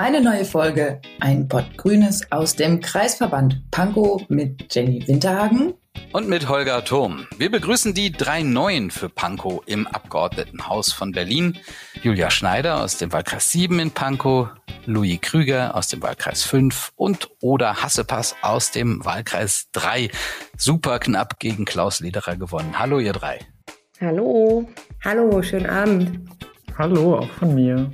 Eine neue Folge, ein Pott Grünes aus dem Kreisverband Pankow mit Jenny Winterhagen und mit Holger Thurm. Wir begrüßen die drei Neuen für Pankow im Abgeordnetenhaus von Berlin. Julia Schneider aus dem Wahlkreis 7 in Pankow, Louis Krüger aus dem Wahlkreis 5 und Oda Hassepass aus dem Wahlkreis 3. Super knapp gegen Klaus Lederer gewonnen. Hallo ihr drei. Hallo. Hallo, schönen Abend. Hallo, auch von mir.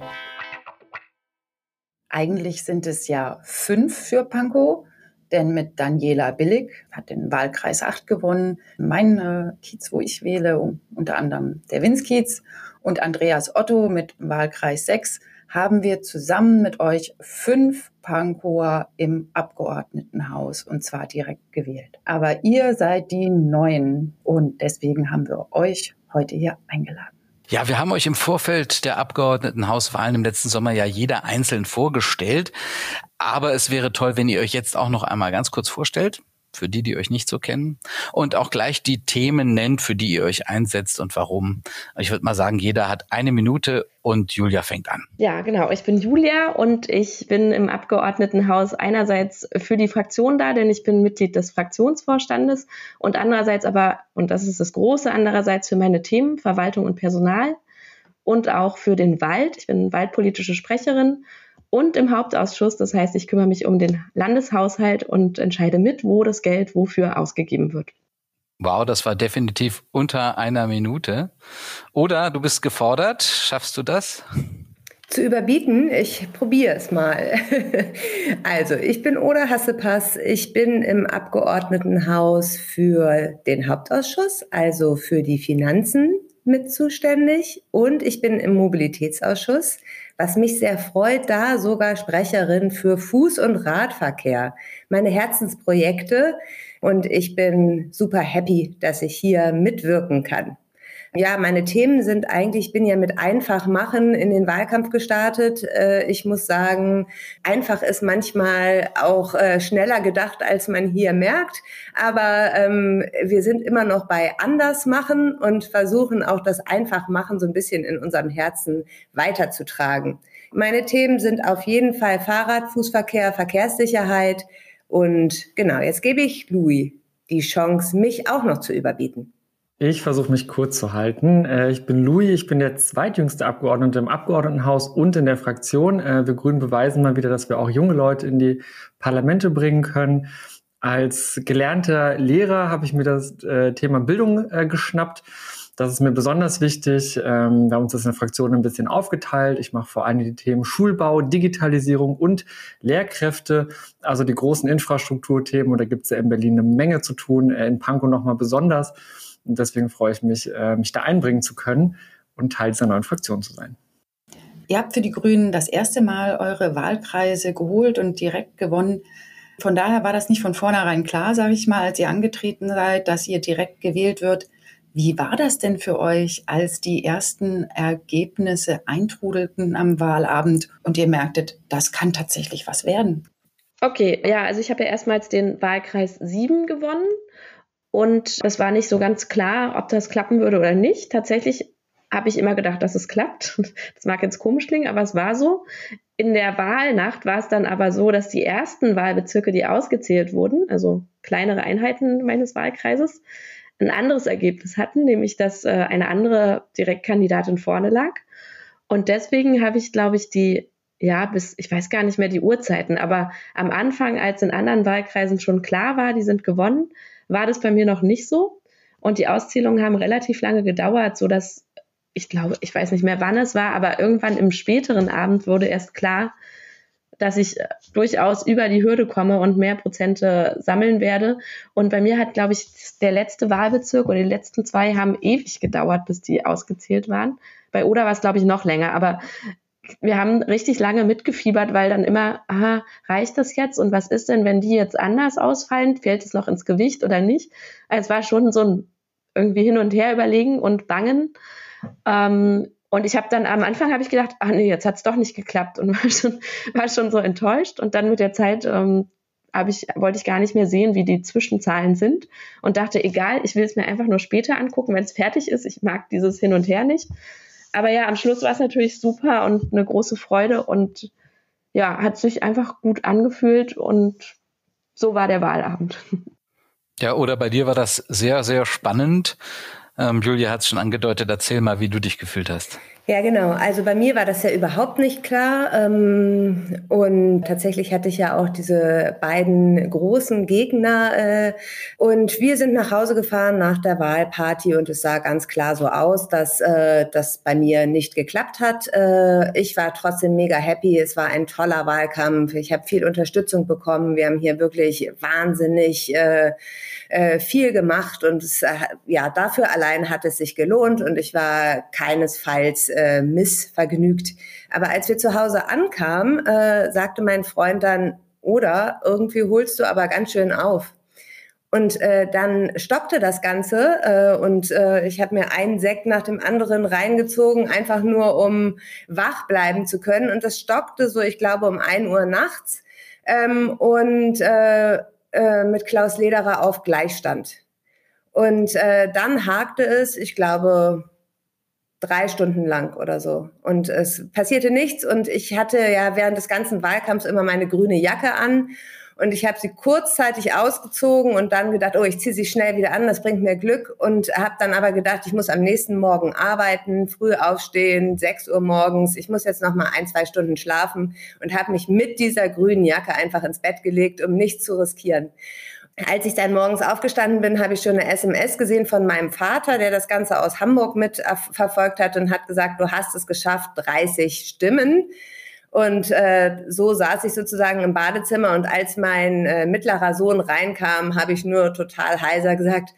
Eigentlich sind es ja fünf für Pankow, denn mit Daniela Billig hat den Wahlkreis 8 gewonnen, mein Kiez, wo ich wähle, unter anderem der Winskiez und Andreas Otto mit Wahlkreis 6 haben wir zusammen mit euch fünf Pankower im Abgeordnetenhaus und zwar direkt gewählt. Aber ihr seid die Neuen und deswegen haben wir euch heute hier eingeladen. Ja, wir haben euch im Vorfeld der Abgeordnetenhauswahlen im letzten Sommer ja jeder einzeln vorgestellt. Aber es wäre toll, wenn ihr euch jetzt auch noch einmal ganz kurz vorstellt für die, die euch nicht so kennen. Und auch gleich die Themen nennt, für die ihr euch einsetzt und warum. Ich würde mal sagen, jeder hat eine Minute und Julia fängt an. Ja, genau. Ich bin Julia und ich bin im Abgeordnetenhaus einerseits für die Fraktion da, denn ich bin Mitglied des Fraktionsvorstandes und andererseits aber, und das ist das Große, andererseits für meine Themen Verwaltung und Personal und auch für den Wald. Ich bin waldpolitische Sprecherin und im Hauptausschuss. Das heißt, ich kümmere mich um den Landeshaushalt und entscheide mit, wo das Geld wofür ausgegeben wird. Wow, das war definitiv unter einer Minute. Oder du bist gefordert. Schaffst du das? Zu überbieten, ich probiere es mal. also, ich bin Oda Hassepass. Ich bin im Abgeordnetenhaus für den Hauptausschuss, also für die Finanzen mit zuständig. Und ich bin im Mobilitätsausschuss was mich sehr freut, da sogar Sprecherin für Fuß- und Radverkehr. Meine Herzensprojekte und ich bin super happy, dass ich hier mitwirken kann. Ja, meine Themen sind eigentlich, ich bin ja mit einfach machen in den Wahlkampf gestartet. Äh, ich muss sagen, einfach ist manchmal auch äh, schneller gedacht, als man hier merkt. Aber ähm, wir sind immer noch bei anders machen und versuchen auch das einfach machen so ein bisschen in unserem Herzen weiterzutragen. Meine Themen sind auf jeden Fall Fahrrad, Fußverkehr, Verkehrssicherheit. Und genau, jetzt gebe ich Louis die Chance, mich auch noch zu überbieten. Ich versuche mich kurz zu halten. Äh, ich bin Louis, ich bin der zweitjüngste Abgeordnete im Abgeordnetenhaus und in der Fraktion. Äh, wir Grünen beweisen mal wieder, dass wir auch junge Leute in die Parlamente bringen können. Als gelernter Lehrer habe ich mir das äh, Thema Bildung geschnappt. Das ist mir besonders wichtig. Ähm, wir haben uns das in der Fraktion ein bisschen aufgeteilt. Ich mache vor allem die Themen Schulbau, Digitalisierung und Lehrkräfte, also die großen Infrastrukturthemen. Und da gibt es ja in Berlin eine Menge zu tun, in Pankow nochmal besonders. Und deswegen freue ich mich, äh, mich da einbringen zu können und Teil dieser neuen Fraktion zu sein. Ihr habt für die Grünen das erste Mal eure Wahlkreise geholt und direkt gewonnen. Von daher war das nicht von vornherein klar, sage ich mal, als ihr angetreten seid, dass ihr direkt gewählt wird. Wie war das denn für euch, als die ersten Ergebnisse eintrudelten am Wahlabend und ihr merktet, das kann tatsächlich was werden? Okay, ja, also ich habe ja erstmals den Wahlkreis 7 gewonnen und es war nicht so ganz klar, ob das klappen würde oder nicht. Tatsächlich habe ich immer gedacht, dass es klappt. Das mag jetzt komisch klingen, aber es war so. In der Wahlnacht war es dann aber so, dass die ersten Wahlbezirke, die ausgezählt wurden, also kleinere Einheiten meines Wahlkreises, ein anderes Ergebnis hatten, nämlich dass äh, eine andere Direktkandidatin vorne lag. Und deswegen habe ich, glaube ich, die, ja, bis, ich weiß gar nicht mehr die Uhrzeiten, aber am Anfang, als in anderen Wahlkreisen schon klar war, die sind gewonnen, war das bei mir noch nicht so. Und die Auszählungen haben relativ lange gedauert, so dass ich glaube, ich weiß nicht mehr, wann es war, aber irgendwann im späteren Abend wurde erst klar, dass ich äh, durchaus über die Hürde komme und mehr Prozente sammeln werde. Und bei mir hat, glaube ich, der letzte Wahlbezirk oder die letzten zwei haben ewig gedauert, bis die ausgezählt waren. Bei Oder war es, glaube ich, noch länger. Aber wir haben richtig lange mitgefiebert, weil dann immer, aha, reicht das jetzt? Und was ist denn, wenn die jetzt anders ausfallen? Fällt es noch ins Gewicht oder nicht? Also es war schon so ein irgendwie hin und her überlegen und bangen. Ähm, und ich habe dann am Anfang habe ich gedacht, ach nee, jetzt hat es doch nicht geklappt und war schon, war schon so enttäuscht. Und dann mit der Zeit ähm, ich, wollte ich gar nicht mehr sehen, wie die Zwischenzahlen sind und dachte, egal, ich will es mir einfach nur später angucken, wenn es fertig ist. Ich mag dieses Hin und Her nicht. Aber ja, am Schluss war es natürlich super und eine große Freude und ja, hat sich einfach gut angefühlt und so war der Wahlabend. Ja, oder bei dir war das sehr, sehr spannend. Ähm, Julia hat es schon angedeutet. Erzähl mal, wie du dich gefühlt hast. Ja, genau. Also bei mir war das ja überhaupt nicht klar. Ähm, und tatsächlich hatte ich ja auch diese beiden großen Gegner. Äh, und wir sind nach Hause gefahren nach der Wahlparty und es sah ganz klar so aus, dass äh, das bei mir nicht geklappt hat. Äh, ich war trotzdem mega happy. Es war ein toller Wahlkampf. Ich habe viel Unterstützung bekommen. Wir haben hier wirklich wahnsinnig viel gemacht und es, ja, dafür allein hat es sich gelohnt und ich war keinesfalls äh, missvergnügt. Aber als wir zu Hause ankamen, äh, sagte mein Freund dann, oder irgendwie holst du aber ganz schön auf. Und äh, dann stoppte das Ganze äh, und äh, ich habe mir einen Sekt nach dem anderen reingezogen, einfach nur um wach bleiben zu können. Und das stockte so, ich glaube, um ein Uhr nachts ähm, und äh, äh, mit Klaus Lederer auf Gleichstand. Und äh, dann hakte es, ich glaube, drei Stunden lang oder so. Und es passierte nichts und ich hatte ja während des ganzen Wahlkampfs immer meine grüne Jacke an und ich habe sie kurzzeitig ausgezogen und dann gedacht, oh, ich ziehe sie schnell wieder an, das bringt mir Glück und habe dann aber gedacht, ich muss am nächsten Morgen arbeiten, früh aufstehen, 6 Uhr morgens, ich muss jetzt noch mal ein, zwei Stunden schlafen und habe mich mit dieser grünen Jacke einfach ins Bett gelegt, um nichts zu riskieren. Als ich dann morgens aufgestanden bin, habe ich schon eine SMS gesehen von meinem Vater, der das Ganze aus Hamburg mit verfolgt hat und hat gesagt, du hast es geschafft, 30 Stimmen. Und äh, so saß ich sozusagen im Badezimmer und als mein äh, mittlerer Sohn reinkam, habe ich nur total heiser gesagt,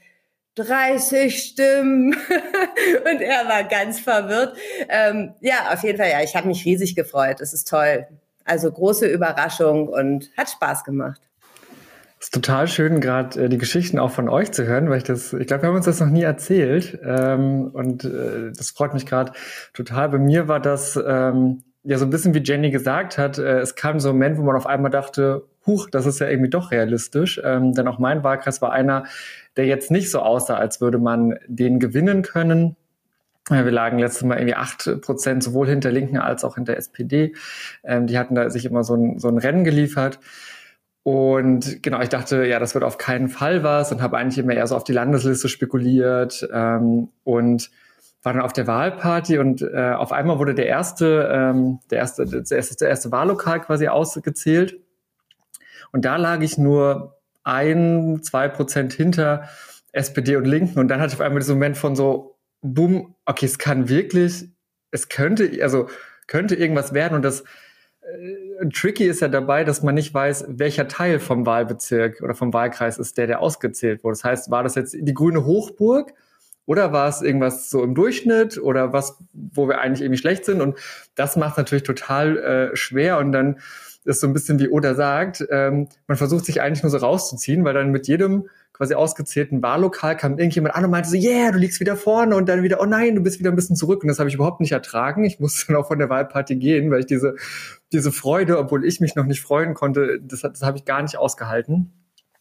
30 Stimmen. und er war ganz verwirrt. Ähm, ja, auf jeden Fall, ja, ich habe mich riesig gefreut. Es ist toll. Also große Überraschung und hat Spaß gemacht. Ist total schön, gerade äh, die Geschichten auch von euch zu hören, weil ich das, ich glaube, wir haben uns das noch nie erzählt. Ähm, und äh, das freut mich gerade total. Bei mir war das ähm, ja so ein bisschen wie Jenny gesagt hat, äh, es kam so ein Moment, wo man auf einmal dachte, huch, das ist ja irgendwie doch realistisch. Ähm, denn auch mein Wahlkreis war einer, der jetzt nicht so aussah, als würde man den gewinnen können. Wir lagen letztes Mal irgendwie acht Prozent sowohl hinter Linken als auch hinter SPD. Ähm, die hatten da sich immer so ein, so ein Rennen geliefert. Und genau, ich dachte, ja, das wird auf keinen Fall was und habe eigentlich immer eher so auf die Landesliste spekuliert ähm, und war dann auf der Wahlparty und äh, auf einmal wurde der erste, ähm, der erste, das erste, der erste Wahllokal quasi ausgezählt. Und da lag ich nur ein, zwei Prozent hinter SPD und Linken. Und dann hatte ich auf einmal diesen Moment von so, boom, okay, es kann wirklich, es könnte, also könnte irgendwas werden und das tricky ist ja dabei, dass man nicht weiß, welcher Teil vom Wahlbezirk oder vom Wahlkreis ist der, der ausgezählt wurde. Das heißt, war das jetzt die grüne Hochburg oder war es irgendwas so im Durchschnitt oder was, wo wir eigentlich irgendwie schlecht sind? Und das macht natürlich total äh, schwer und dann ist so ein bisschen wie Oda sagt, ähm, man versucht sich eigentlich nur so rauszuziehen, weil dann mit jedem quasi ausgezählten Wahllokal kam irgendjemand an und meinte so, yeah, du liegst wieder vorne und dann wieder, oh nein, du bist wieder ein bisschen zurück. Und das habe ich überhaupt nicht ertragen. Ich musste dann auch von der Wahlparty gehen, weil ich diese, diese Freude, obwohl ich mich noch nicht freuen konnte, das, das habe ich gar nicht ausgehalten.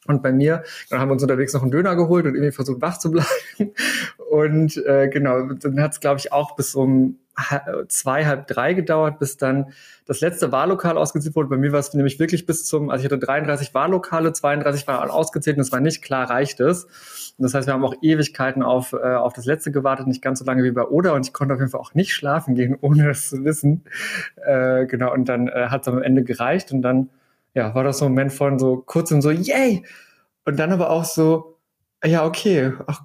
Und bei mir, dann haben wir uns unterwegs noch einen Döner geholt und irgendwie versucht, wach zu bleiben. Und äh, genau, dann hat es, glaube ich, auch bis um zwei, halb drei gedauert, bis dann das letzte Wahllokal ausgezählt wurde. Bei mir war es nämlich wirklich bis zum, also ich hatte 33 Wahllokale, 32 waren ausgezählt und es war nicht klar, reicht es. Und das heißt, wir haben auch Ewigkeiten auf, äh, auf das letzte gewartet, nicht ganz so lange wie bei Oda und ich konnte auf jeden Fall auch nicht schlafen gehen, ohne das zu wissen. Äh, genau, und dann äh, hat es am Ende gereicht und dann ja, war das so ein Moment von so kurzem so, yay! Und dann aber auch so, ja, okay, ach,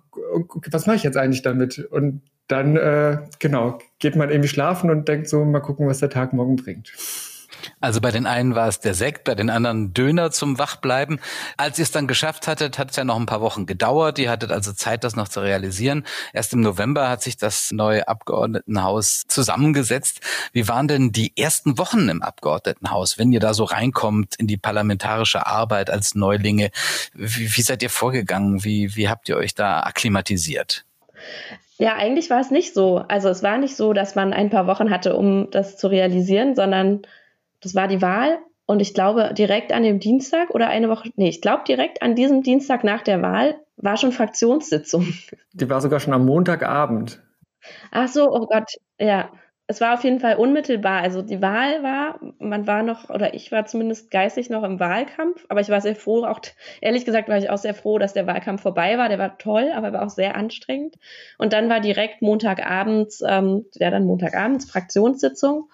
was mache ich jetzt eigentlich damit? Und dann, äh, genau, geht man irgendwie schlafen und denkt so, mal gucken, was der Tag morgen bringt. Also bei den einen war es der Sekt, bei den anderen Döner zum Wachbleiben. Als ihr es dann geschafft hattet, hat es ja noch ein paar Wochen gedauert. Ihr hattet also Zeit, das noch zu realisieren. Erst im November hat sich das neue Abgeordnetenhaus zusammengesetzt. Wie waren denn die ersten Wochen im Abgeordnetenhaus, wenn ihr da so reinkommt in die parlamentarische Arbeit als Neulinge? Wie, wie seid ihr vorgegangen? Wie, wie habt ihr euch da akklimatisiert? Ja, eigentlich war es nicht so. Also es war nicht so, dass man ein paar Wochen hatte, um das zu realisieren, sondern das war die Wahl und ich glaube, direkt an dem Dienstag oder eine Woche, nee, ich glaube, direkt an diesem Dienstag nach der Wahl war schon Fraktionssitzung. Die war sogar schon am Montagabend. Ach so, oh Gott, ja. Es war auf jeden Fall unmittelbar. Also die Wahl war, man war noch, oder ich war zumindest geistig noch im Wahlkampf, aber ich war sehr froh, auch ehrlich gesagt war ich auch sehr froh, dass der Wahlkampf vorbei war. Der war toll, aber war auch sehr anstrengend. Und dann war direkt Montagabends, ähm, ja dann Montagabends Fraktionssitzung.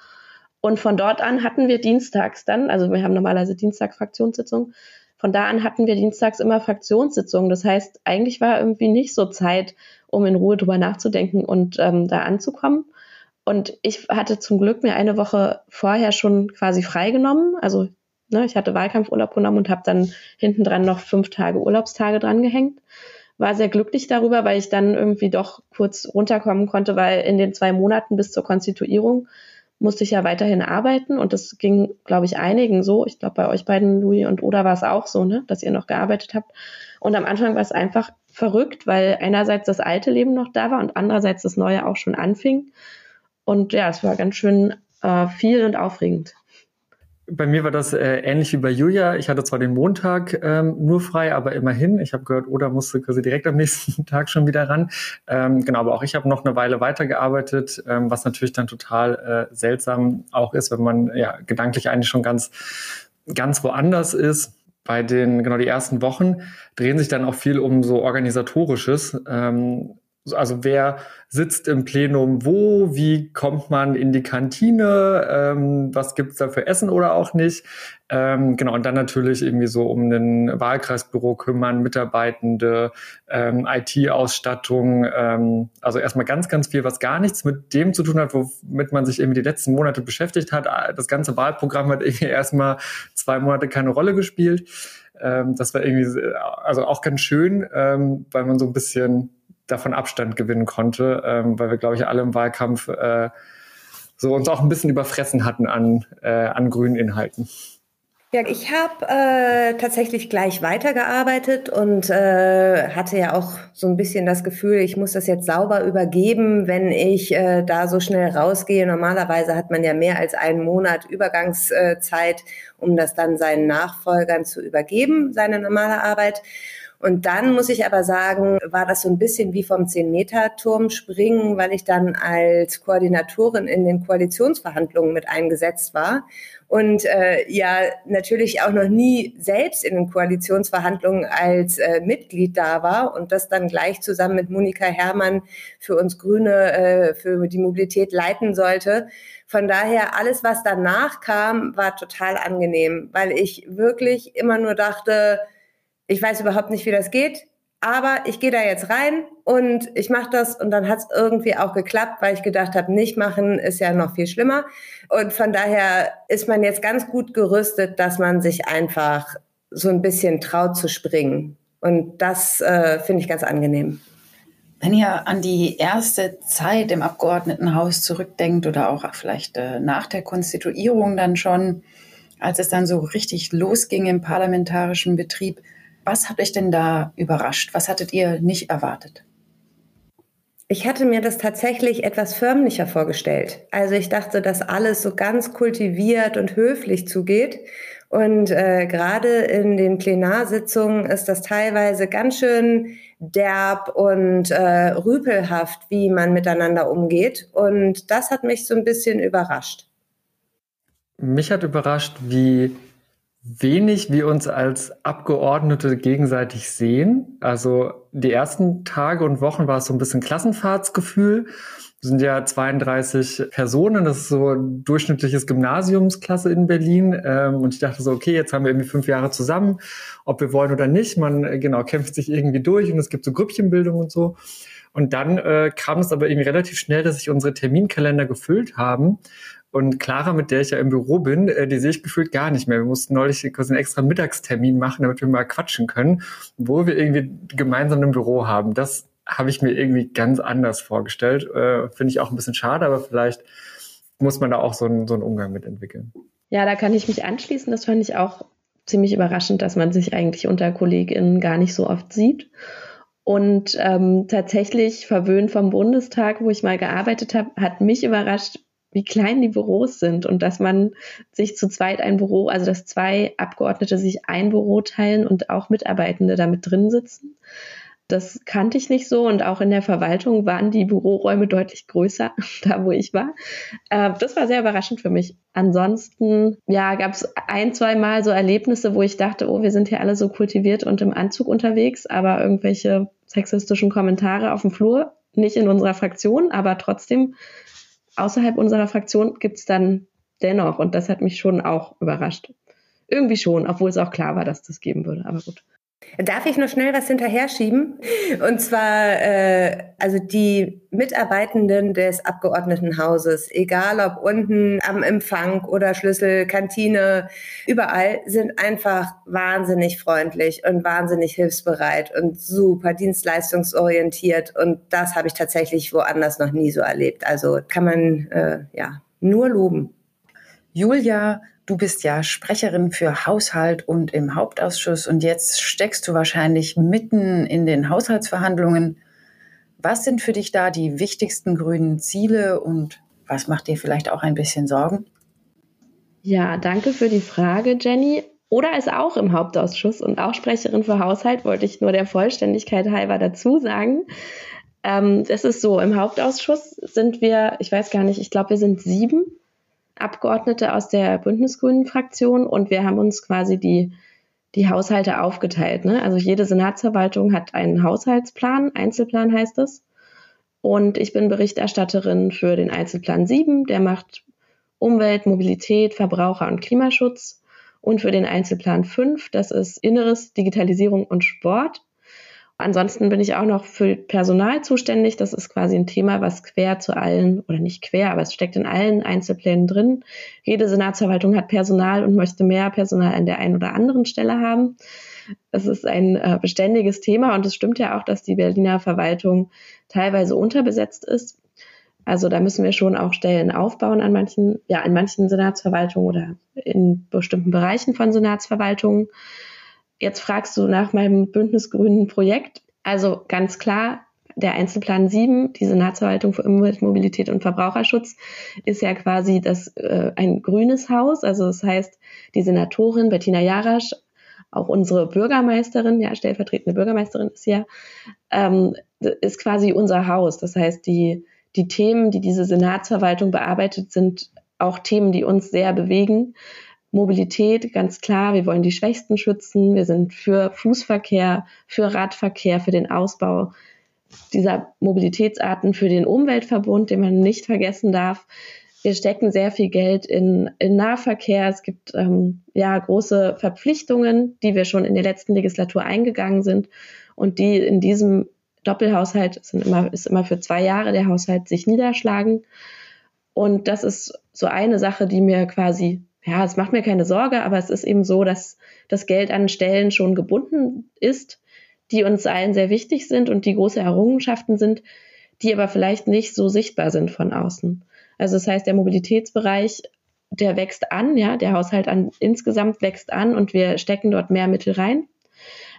Und von dort an hatten wir dienstags dann, also wir haben normalerweise Dienstag Fraktionssitzung, von da an hatten wir dienstags immer Fraktionssitzungen. Das heißt, eigentlich war irgendwie nicht so Zeit, um in Ruhe drüber nachzudenken und ähm, da anzukommen. Und ich hatte zum Glück mir eine Woche vorher schon quasi freigenommen. Also ne, ich hatte Wahlkampfurlaub genommen und habe dann hinten dran noch fünf Tage Urlaubstage drangehängt. War sehr glücklich darüber, weil ich dann irgendwie doch kurz runterkommen konnte, weil in den zwei Monaten bis zur Konstituierung musste ich ja weiterhin arbeiten und das ging, glaube ich, einigen so. Ich glaube, bei euch beiden, Louis und Oda, war es auch so, ne, dass ihr noch gearbeitet habt. Und am Anfang war es einfach verrückt, weil einerseits das alte Leben noch da war und andererseits das neue auch schon anfing. Und ja, es war ganz schön äh, viel und aufregend. Bei mir war das äh, ähnlich wie bei Julia. Ich hatte zwar den Montag ähm, nur frei, aber immerhin. Ich habe gehört, Oda musste quasi direkt am nächsten Tag schon wieder ran. Ähm, genau, aber auch ich habe noch eine Weile weitergearbeitet, ähm, was natürlich dann total äh, seltsam auch ist, wenn man ja gedanklich eigentlich schon ganz, ganz woanders ist. Bei den, genau, die ersten Wochen drehen sich dann auch viel um so organisatorisches. Ähm, also wer sitzt im Plenum wo, wie kommt man in die Kantine, ähm, was gibt's da für Essen oder auch nicht. Ähm, genau, und dann natürlich irgendwie so um ein Wahlkreisbüro kümmern, Mitarbeitende, ähm, IT-Ausstattung, ähm, also erstmal ganz, ganz viel, was gar nichts mit dem zu tun hat, womit man sich irgendwie die letzten Monate beschäftigt hat. Das ganze Wahlprogramm hat irgendwie erstmal zwei Monate keine Rolle gespielt. Ähm, das war irgendwie, also auch ganz schön, ähm, weil man so ein bisschen davon Abstand gewinnen konnte, ähm, weil wir, glaube ich, alle im Wahlkampf äh, so uns auch ein bisschen überfressen hatten an, äh, an grünen Inhalten. Ja, ich habe äh, tatsächlich gleich weitergearbeitet und äh, hatte ja auch so ein bisschen das Gefühl, ich muss das jetzt sauber übergeben, wenn ich äh, da so schnell rausgehe. Normalerweise hat man ja mehr als einen Monat Übergangszeit, um das dann seinen Nachfolgern zu übergeben, seine normale Arbeit. Und dann muss ich aber sagen, war das so ein bisschen wie vom 10-Meter-Turm springen, weil ich dann als Koordinatorin in den Koalitionsverhandlungen mit eingesetzt war und äh, ja natürlich auch noch nie selbst in den Koalitionsverhandlungen als äh, Mitglied da war und das dann gleich zusammen mit Monika Herrmann für uns Grüne äh, für die Mobilität leiten sollte. Von daher alles, was danach kam, war total angenehm, weil ich wirklich immer nur dachte, ich weiß überhaupt nicht, wie das geht, aber ich gehe da jetzt rein und ich mache das und dann hat es irgendwie auch geklappt, weil ich gedacht habe, nicht machen ist ja noch viel schlimmer. Und von daher ist man jetzt ganz gut gerüstet, dass man sich einfach so ein bisschen traut zu springen. Und das äh, finde ich ganz angenehm. Wenn ihr an die erste Zeit im Abgeordnetenhaus zurückdenkt oder auch vielleicht äh, nach der Konstituierung dann schon, als es dann so richtig losging im parlamentarischen Betrieb, was hat euch denn da überrascht? Was hattet ihr nicht erwartet? Ich hatte mir das tatsächlich etwas förmlicher vorgestellt. Also ich dachte, dass alles so ganz kultiviert und höflich zugeht. Und äh, gerade in den Plenarsitzungen ist das teilweise ganz schön derb und äh, rüpelhaft, wie man miteinander umgeht. Und das hat mich so ein bisschen überrascht. Mich hat überrascht, wie wenig wir uns als Abgeordnete gegenseitig sehen. Also die ersten Tage und Wochen war es so ein bisschen Klassenfahrtsgefühl. Wir sind ja 32 Personen, das ist so ein durchschnittliches Gymnasiumsklasse in Berlin. Ähm, und ich dachte so, okay, jetzt haben wir irgendwie fünf Jahre zusammen, ob wir wollen oder nicht. Man äh, genau kämpft sich irgendwie durch und es gibt so Grüppchenbildung und so. Und dann äh, kam es aber irgendwie relativ schnell, dass sich unsere Terminkalender gefüllt haben und Clara, mit der ich ja im Büro bin, äh, die sehe ich gefühlt gar nicht mehr. Wir mussten neulich quasi einen extra Mittagstermin machen, damit wir mal quatschen können, wo wir irgendwie gemeinsam ein Büro haben. Das habe ich mir irgendwie ganz anders vorgestellt. Äh, Finde ich auch ein bisschen schade, aber vielleicht muss man da auch so einen, so einen Umgang mit entwickeln. Ja, da kann ich mich anschließen. Das fand ich auch ziemlich überraschend, dass man sich eigentlich unter KollegInnen gar nicht so oft sieht. Und ähm, tatsächlich verwöhnt vom Bundestag, wo ich mal gearbeitet habe, hat mich überrascht, wie klein die Büros sind und dass man sich zu zweit ein Büro, also dass zwei Abgeordnete sich ein Büro teilen und auch Mitarbeitende damit drin sitzen. Das kannte ich nicht so und auch in der Verwaltung waren die Büroräume deutlich größer, da wo ich war. Äh, das war sehr überraschend für mich. Ansonsten, ja, gab es ein, zwei Mal so Erlebnisse, wo ich dachte, oh, wir sind hier alle so kultiviert und im Anzug unterwegs, aber irgendwelche sexistischen Kommentare auf dem Flur, nicht in unserer Fraktion, aber trotzdem außerhalb unserer Fraktion gibt es dann dennoch und das hat mich schon auch überrascht. Irgendwie schon, obwohl es auch klar war, dass das geben würde, aber gut. Darf ich noch schnell was hinterher schieben? Und zwar, äh, also die Mitarbeitenden des Abgeordnetenhauses, egal ob unten am Empfang oder Schlüssel, Kantine, überall sind einfach wahnsinnig freundlich und wahnsinnig hilfsbereit und super dienstleistungsorientiert. Und das habe ich tatsächlich woanders noch nie so erlebt. Also kann man äh, ja nur loben. Julia Du bist ja Sprecherin für Haushalt und im Hauptausschuss und jetzt steckst du wahrscheinlich mitten in den Haushaltsverhandlungen. Was sind für dich da die wichtigsten grünen Ziele und was macht dir vielleicht auch ein bisschen Sorgen? Ja, danke für die Frage, Jenny. Oder ist auch im Hauptausschuss und auch Sprecherin für Haushalt, wollte ich nur der Vollständigkeit halber dazu sagen. Ähm, es ist so, im Hauptausschuss sind wir, ich weiß gar nicht, ich glaube, wir sind sieben Abgeordnete aus der Bündnisgrünen-Fraktion und wir haben uns quasi die, die Haushalte aufgeteilt. Ne? Also jede Senatsverwaltung hat einen Haushaltsplan, Einzelplan heißt es. Und ich bin Berichterstatterin für den Einzelplan 7, der macht Umwelt, Mobilität, Verbraucher und Klimaschutz. Und für den Einzelplan 5, das ist Inneres, Digitalisierung und Sport. Ansonsten bin ich auch noch für Personal zuständig. Das ist quasi ein Thema, was quer zu allen, oder nicht quer, aber es steckt in allen Einzelplänen drin. Jede Senatsverwaltung hat Personal und möchte mehr Personal an der einen oder anderen Stelle haben. Es ist ein äh, beständiges Thema und es stimmt ja auch, dass die Berliner Verwaltung teilweise unterbesetzt ist. Also da müssen wir schon auch Stellen aufbauen an manchen, ja, in manchen Senatsverwaltungen oder in bestimmten Bereichen von Senatsverwaltungen. Jetzt fragst du nach meinem bündnisgrünen Projekt. Also ganz klar, der Einzelplan 7, die Senatsverwaltung für Umwelt, Mobilität und Verbraucherschutz, ist ja quasi das, äh, ein grünes Haus. Also das heißt, die Senatorin Bettina Jarasch, auch unsere Bürgermeisterin, ja, stellvertretende Bürgermeisterin ist ja, ähm, ist quasi unser Haus. Das heißt, die, die Themen, die diese Senatsverwaltung bearbeitet, sind auch Themen, die uns sehr bewegen. Mobilität, ganz klar, wir wollen die Schwächsten schützen, wir sind für Fußverkehr, für Radverkehr, für den Ausbau dieser Mobilitätsarten, für den Umweltverbund, den man nicht vergessen darf. Wir stecken sehr viel Geld in, in Nahverkehr. Es gibt ähm, ja große Verpflichtungen, die wir schon in der letzten Legislatur eingegangen sind und die in diesem Doppelhaushalt sind immer, ist immer für zwei Jahre der Haushalt sich niederschlagen. Und das ist so eine Sache, die mir quasi ja, es macht mir keine Sorge, aber es ist eben so, dass das Geld an Stellen schon gebunden ist, die uns allen sehr wichtig sind und die große Errungenschaften sind, die aber vielleicht nicht so sichtbar sind von außen. Also das heißt, der Mobilitätsbereich, der wächst an, ja, der Haushalt an, insgesamt wächst an und wir stecken dort mehr Mittel rein.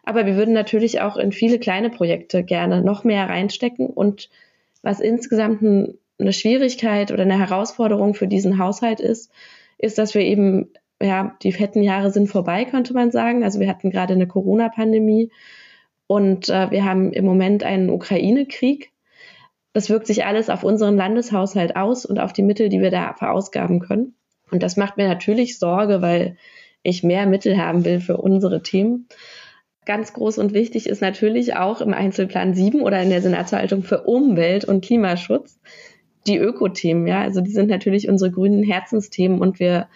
Aber wir würden natürlich auch in viele kleine Projekte gerne noch mehr reinstecken und was insgesamt eine Schwierigkeit oder eine Herausforderung für diesen Haushalt ist, ist, dass wir eben, ja, die fetten Jahre sind vorbei, könnte man sagen. Also wir hatten gerade eine Corona-Pandemie und äh, wir haben im Moment einen Ukraine-Krieg. Das wirkt sich alles auf unseren Landeshaushalt aus und auf die Mittel, die wir da verausgaben können. Und das macht mir natürlich Sorge, weil ich mehr Mittel haben will für unsere Themen. Ganz groß und wichtig ist natürlich auch im Einzelplan 7 oder in der Senatsverwaltung für Umwelt und Klimaschutz die Ökothemen, ja. Also die sind natürlich unsere grünen Herzensthemen und wir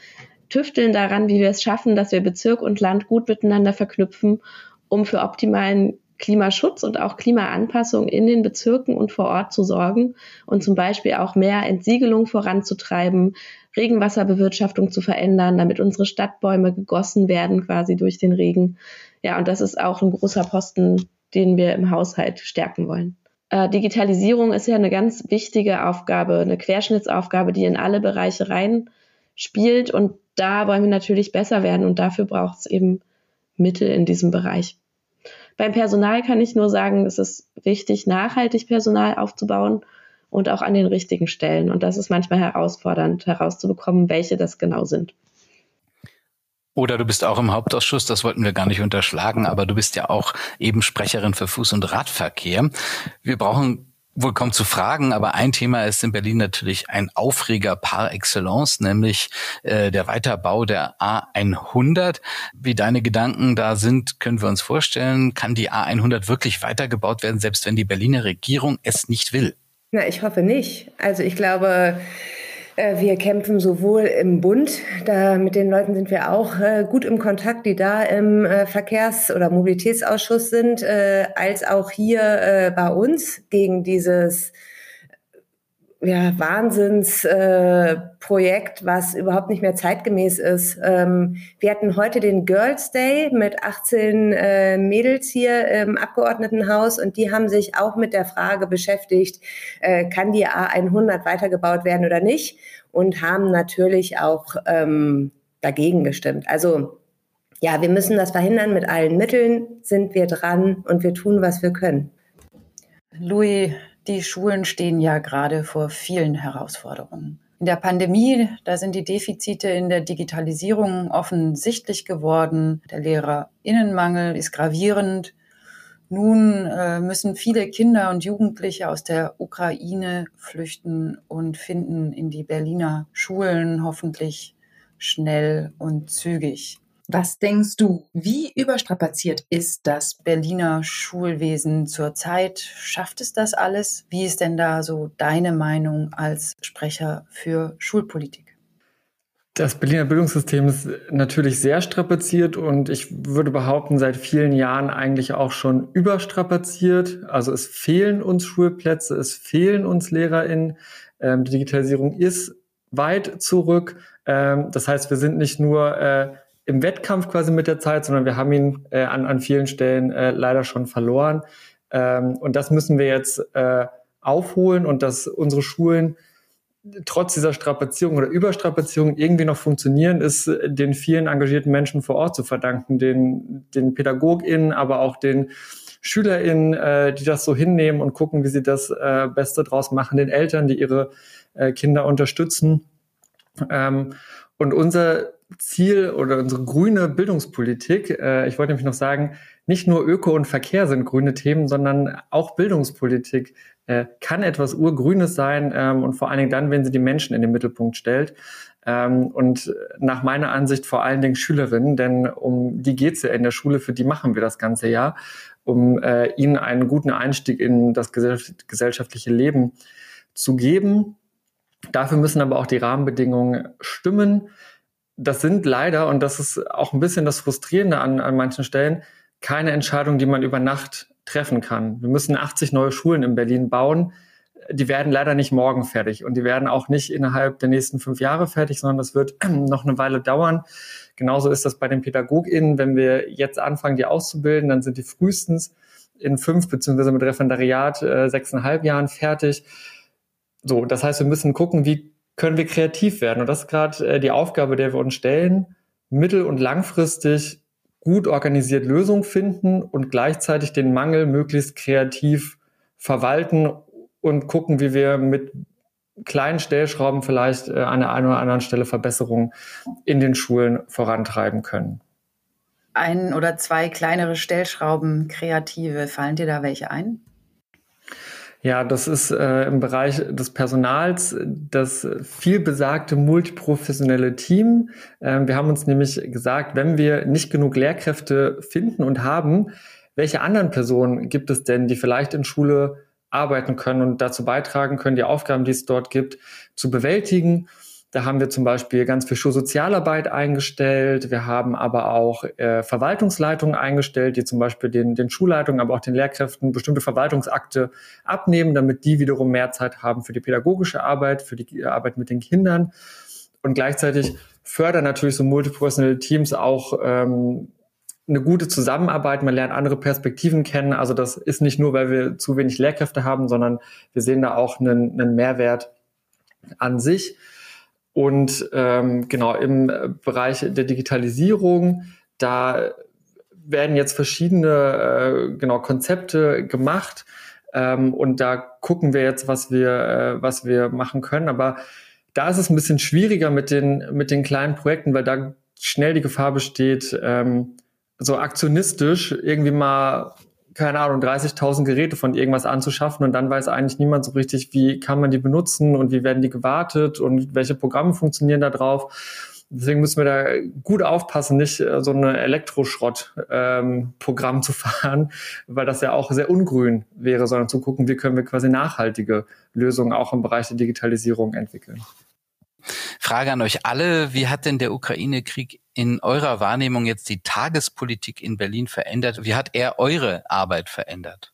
tüfteln daran, wie wir es schaffen, dass wir Bezirk und Land gut miteinander verknüpfen, um für optimalen Klimaschutz und auch Klimaanpassung in den Bezirken und vor Ort zu sorgen und zum Beispiel auch mehr Entsiegelung voranzutreiben, Regenwasserbewirtschaftung zu verändern, damit unsere Stadtbäume gegossen werden quasi durch den Regen. Ja, und das ist auch ein großer Posten, den wir im Haushalt stärken wollen. Äh, Digitalisierung ist ja eine ganz wichtige Aufgabe, eine Querschnittsaufgabe, die in alle Bereiche reinspielt. Und da wollen wir natürlich besser werden und dafür braucht es eben Mittel in diesem Bereich. Beim Personal kann ich nur sagen, es ist wichtig, nachhaltig Personal aufzubauen und auch an den richtigen Stellen. Und das ist manchmal herausfordernd herauszubekommen, welche das genau sind. Oder du bist auch im Hauptausschuss, das wollten wir gar nicht unterschlagen, aber du bist ja auch eben Sprecherin für Fuß- und Radverkehr. Wir brauchen wohl kaum zu fragen, aber ein Thema ist in Berlin natürlich ein Aufreger par excellence, nämlich äh, der Weiterbau der A100. Wie deine Gedanken da sind, können wir uns vorstellen. Kann die A100 wirklich weitergebaut werden, selbst wenn die Berliner Regierung es nicht will? Na, ich hoffe nicht. Also ich glaube, wir kämpfen sowohl im Bund, da mit den Leuten sind wir auch äh, gut im Kontakt, die da im äh, Verkehrs- oder Mobilitätsausschuss sind, äh, als auch hier äh, bei uns gegen dieses ja, Wahnsinnsprojekt, äh, was überhaupt nicht mehr zeitgemäß ist. Ähm, wir hatten heute den Girls Day mit 18 äh, Mädels hier im Abgeordnetenhaus und die haben sich auch mit der Frage beschäftigt, äh, kann die A100 weitergebaut werden oder nicht und haben natürlich auch ähm, dagegen gestimmt. Also ja, wir müssen das verhindern mit allen Mitteln, sind wir dran und wir tun, was wir können. Louis, die Schulen stehen ja gerade vor vielen Herausforderungen. In der Pandemie, da sind die Defizite in der Digitalisierung offensichtlich geworden. Der Lehrerinnenmangel ist gravierend. Nun äh, müssen viele Kinder und Jugendliche aus der Ukraine flüchten und finden in die Berliner Schulen hoffentlich schnell und zügig. Was denkst du, wie überstrapaziert ist das Berliner Schulwesen zurzeit? Schafft es das alles? Wie ist denn da so deine Meinung als Sprecher für Schulpolitik? Das Berliner Bildungssystem ist natürlich sehr strapaziert und ich würde behaupten, seit vielen Jahren eigentlich auch schon überstrapaziert. Also es fehlen uns Schulplätze, es fehlen uns LehrerInnen. Ähm, die Digitalisierung ist weit zurück. Ähm, das heißt, wir sind nicht nur äh, im Wettkampf quasi mit der Zeit, sondern wir haben ihn äh, an, an vielen Stellen äh, leider schon verloren. Ähm, und das müssen wir jetzt äh, aufholen und dass unsere Schulen trotz dieser Strapazierung oder Überstrapazierung irgendwie noch funktionieren, ist äh, den vielen engagierten Menschen vor Ort zu verdanken, den, den PädagogInnen, aber auch den SchülerInnen, äh, die das so hinnehmen und gucken, wie sie das äh, Beste draus machen, den Eltern, die ihre äh, Kinder unterstützen. Ähm, und unser Ziel oder unsere grüne Bildungspolitik, äh, ich wollte nämlich noch sagen, nicht nur Öko und Verkehr sind grüne Themen, sondern auch Bildungspolitik äh, kann etwas Urgrünes sein ähm, und vor allen Dingen dann, wenn sie die Menschen in den Mittelpunkt stellt. Ähm, und nach meiner Ansicht vor allen Dingen Schülerinnen, denn um die geht's ja in der Schule, für die machen wir das ganze Jahr, um äh, ihnen einen guten Einstieg in das gesellschaftliche Leben zu geben. Dafür müssen aber auch die Rahmenbedingungen stimmen das sind leider, und das ist auch ein bisschen das Frustrierende an, an manchen Stellen, keine Entscheidungen, die man über Nacht treffen kann. Wir müssen 80 neue Schulen in Berlin bauen. Die werden leider nicht morgen fertig und die werden auch nicht innerhalb der nächsten fünf Jahre fertig, sondern das wird noch eine Weile dauern. Genauso ist das bei den PädagogInnen. Wenn wir jetzt anfangen, die auszubilden, dann sind die frühestens in fünf beziehungsweise mit Referendariat äh, sechseinhalb Jahren fertig. So, das heißt, wir müssen gucken, wie können wir kreativ werden. Und das ist gerade äh, die Aufgabe, der wir uns stellen, mittel- und langfristig gut organisiert Lösungen finden und gleichzeitig den Mangel möglichst kreativ verwalten und gucken, wie wir mit kleinen Stellschrauben vielleicht äh, an der einen oder anderen Stelle Verbesserungen in den Schulen vorantreiben können. Ein oder zwei kleinere Stellschrauben, kreative, fallen dir da welche ein? Ja, das ist äh, im Bereich des Personals das viel besagte multiprofessionelle Team. Ähm, wir haben uns nämlich gesagt, wenn wir nicht genug Lehrkräfte finden und haben, welche anderen Personen gibt es denn, die vielleicht in Schule arbeiten können und dazu beitragen können, die Aufgaben, die es dort gibt, zu bewältigen? Da haben wir zum Beispiel ganz viel Schulsozialarbeit eingestellt. Wir haben aber auch äh, Verwaltungsleitungen eingestellt, die zum Beispiel den, den Schulleitungen, aber auch den Lehrkräften bestimmte Verwaltungsakte abnehmen, damit die wiederum mehr Zeit haben für die pädagogische Arbeit, für die Arbeit mit den Kindern. Und gleichzeitig fördern natürlich so multiprofessionelle Teams auch ähm, eine gute Zusammenarbeit, man lernt andere Perspektiven kennen. Also das ist nicht nur, weil wir zu wenig Lehrkräfte haben, sondern wir sehen da auch einen, einen Mehrwert an sich. Und ähm, genau im Bereich der Digitalisierung, da werden jetzt verschiedene äh, genau Konzepte gemacht ähm, und da gucken wir jetzt, was wir äh, was wir machen können. Aber da ist es ein bisschen schwieriger mit den mit den kleinen Projekten, weil da schnell die Gefahr besteht, ähm, so aktionistisch irgendwie mal keine Ahnung, 30.000 Geräte von irgendwas anzuschaffen und dann weiß eigentlich niemand so richtig, wie kann man die benutzen und wie werden die gewartet und welche Programme funktionieren da drauf. Deswegen müssen wir da gut aufpassen, nicht äh, so ein Elektroschrott-Programm ähm, zu fahren, weil das ja auch sehr ungrün wäre, sondern zu gucken, wie können wir quasi nachhaltige Lösungen auch im Bereich der Digitalisierung entwickeln. Frage an euch alle, wie hat denn der Ukraine-Krieg in eurer Wahrnehmung jetzt die Tagespolitik in Berlin verändert? Wie hat er eure Arbeit verändert?